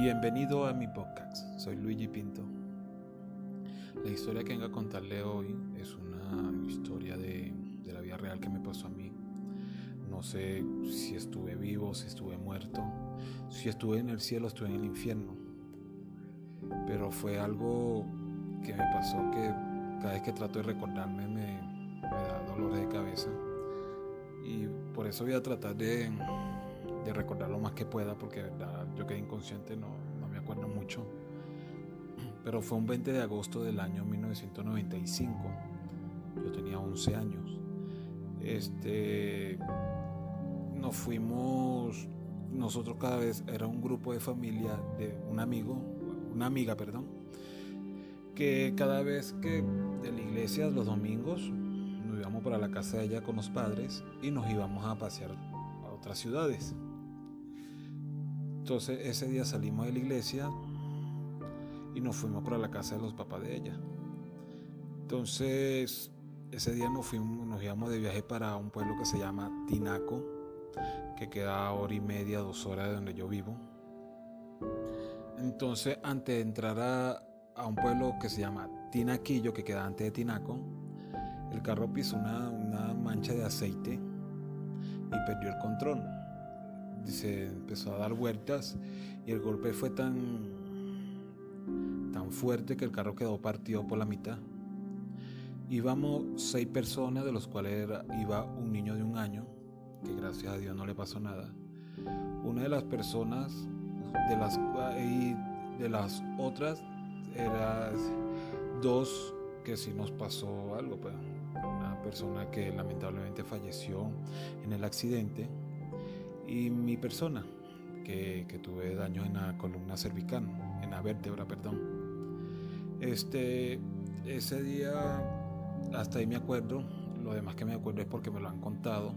Bienvenido a mi podcast, soy Luigi Pinto. La historia que vengo a contarle hoy es una historia de, la vida real que me pasó a mí. No sé si estuve vivo, si estuve muerto, si estuve en el cielo, estuve en el infierno. Pero fue algo que me pasó que cada vez que trato de recordarme me, me da dolor de cabeza. Y por eso voy a tratar de, de recordar lo más que pueda, porque yo quedé inconsciente, no, no me acuerdo mucho. Pero fue un 20 de agosto del año 1995. Yo tenía 11 años. Este, nos fuimos, nosotros cada vez era un grupo de familia de un amigo, una amiga, perdón, que cada vez que de la iglesia los domingos nos íbamos para la casa de ella con los padres y nos íbamos a pasear a otras ciudades. Entonces ese día salimos de la iglesia y nos fuimos para la casa de los papás de ella. Entonces ese día nos fuimos, nos íbamos de viaje para un pueblo que se llama Tinaco, que queda hora y media, dos horas de donde yo vivo. Entonces antes de entrar a, a un pueblo que se llama Tinaquillo, que queda antes de Tinaco, el carro pisó una, una mancha de aceite y perdió el control se empezó a dar vueltas y el golpe fue tan tan fuerte que el carro quedó partido por la mitad. Íbamos seis personas, de los cuales iba un niño de un año, que gracias a Dios no le pasó nada. Una de las personas, de las, y de las otras, era dos que sí nos pasó algo. Pues. Una persona que lamentablemente falleció en el accidente y mi persona, que, tuve daño en la columna cervical, en la vértebra, perdón. Este, ese día, hasta ahí me acuerdo, lo demás que me acuerdo es porque me lo han contado.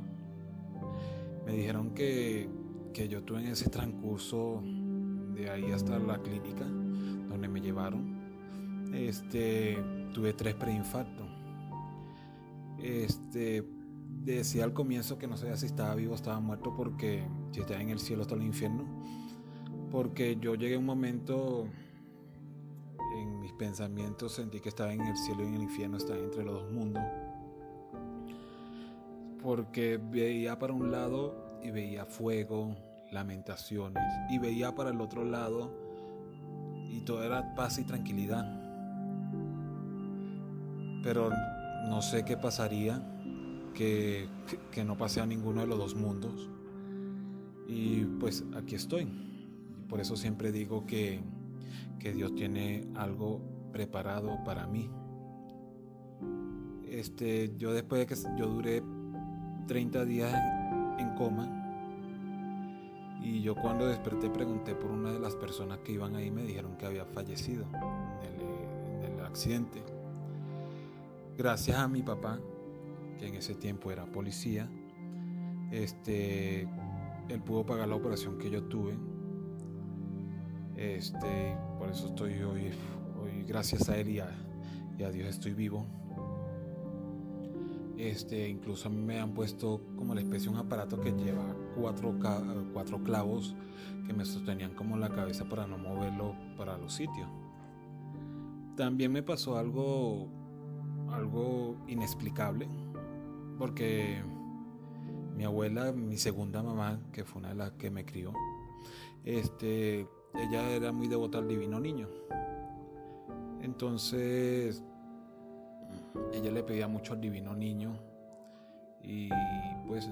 Me dijeron que, que yo tuve en ese transcurso de ahí hasta la clínica, donde me llevaron, este, tuve tres preinfartos. Este, decía al comienzo que no sabía si estaba vivo o estaba muerto porque si estaba en el cielo hasta el infierno. Porque yo llegué a un momento en mis pensamientos, sentí que estaba en el cielo y en el infierno, estaba entre los dos mundos. Porque veía para un lado y veía fuego, lamentaciones, y veía para el otro lado y todo era paz y tranquilidad. Pero no sé qué pasaría que, no pasé a ninguno de los dos mundos. Y pues aquí estoy. Por eso siempre digo que, que Dios tiene algo preparado para mí. Este, yo después de que yo duré 30 días en coma y yo cuando desperté pregunté por una de las personas que iban ahí me dijeron que había fallecido en el accidente. Gracias a mi papá en ese tiempo era policía, este, él pudo pagar la operación que yo tuve. Este, por eso estoy hoy, hoy gracias a él y a, Dios estoy vivo. Este, incluso me han puesto como la especie un aparato que lleva cuatro, cuatro clavos que me sostenían como la cabeza para no moverlo para los sitios. También me pasó algo, algo inexplicable porque mi abuela, mi segunda mamá, que fue una de las que me crió, este, ella era muy devota al divino niño. Entonces, ella le pedía mucho al divino niño y pues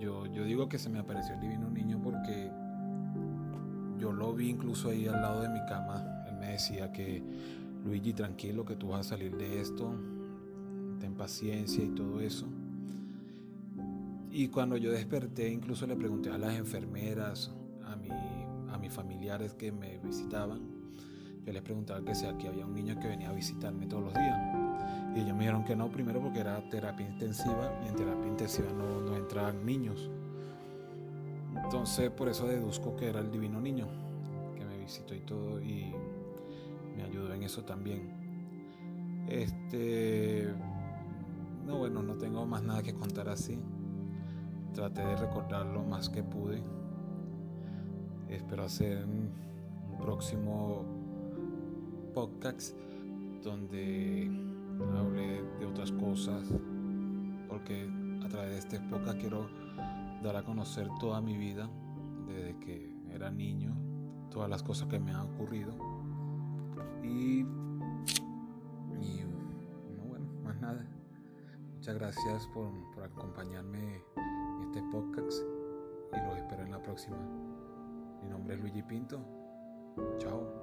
yo, yo digo que se me apareció el divino niño porque yo lo vi incluso ahí al lado de mi cama. Él me decía que, Luigi, tranquilo, que tú vas a salir de esto, ten paciencia y todo eso. Y cuando yo desperté, incluso le pregunté a las enfermeras, a, mi, a mis familiares que me visitaban, yo les preguntaba que si aquí había un niño que venía a visitarme todos los días. Y ellos me dijeron que no, primero porque era terapia intensiva y en terapia intensiva no, no entraban niños. Entonces por eso deduzco que era el divino niño que me visitó y todo y me ayudó en eso también. Este no, bueno, no tengo más nada que contar así. Traté de recordar lo más que pude. Espero hacer un próximo podcast donde hable de otras cosas, porque a través de este podcast quiero dar a conocer toda mi vida, desde que era niño, todas las cosas que me han ocurrido. Y, y no, bueno, más nada. Muchas gracias por, por acompañarme en este podcast y los espero en la próxima. Mi nombre es Luigi Pinto. Chao.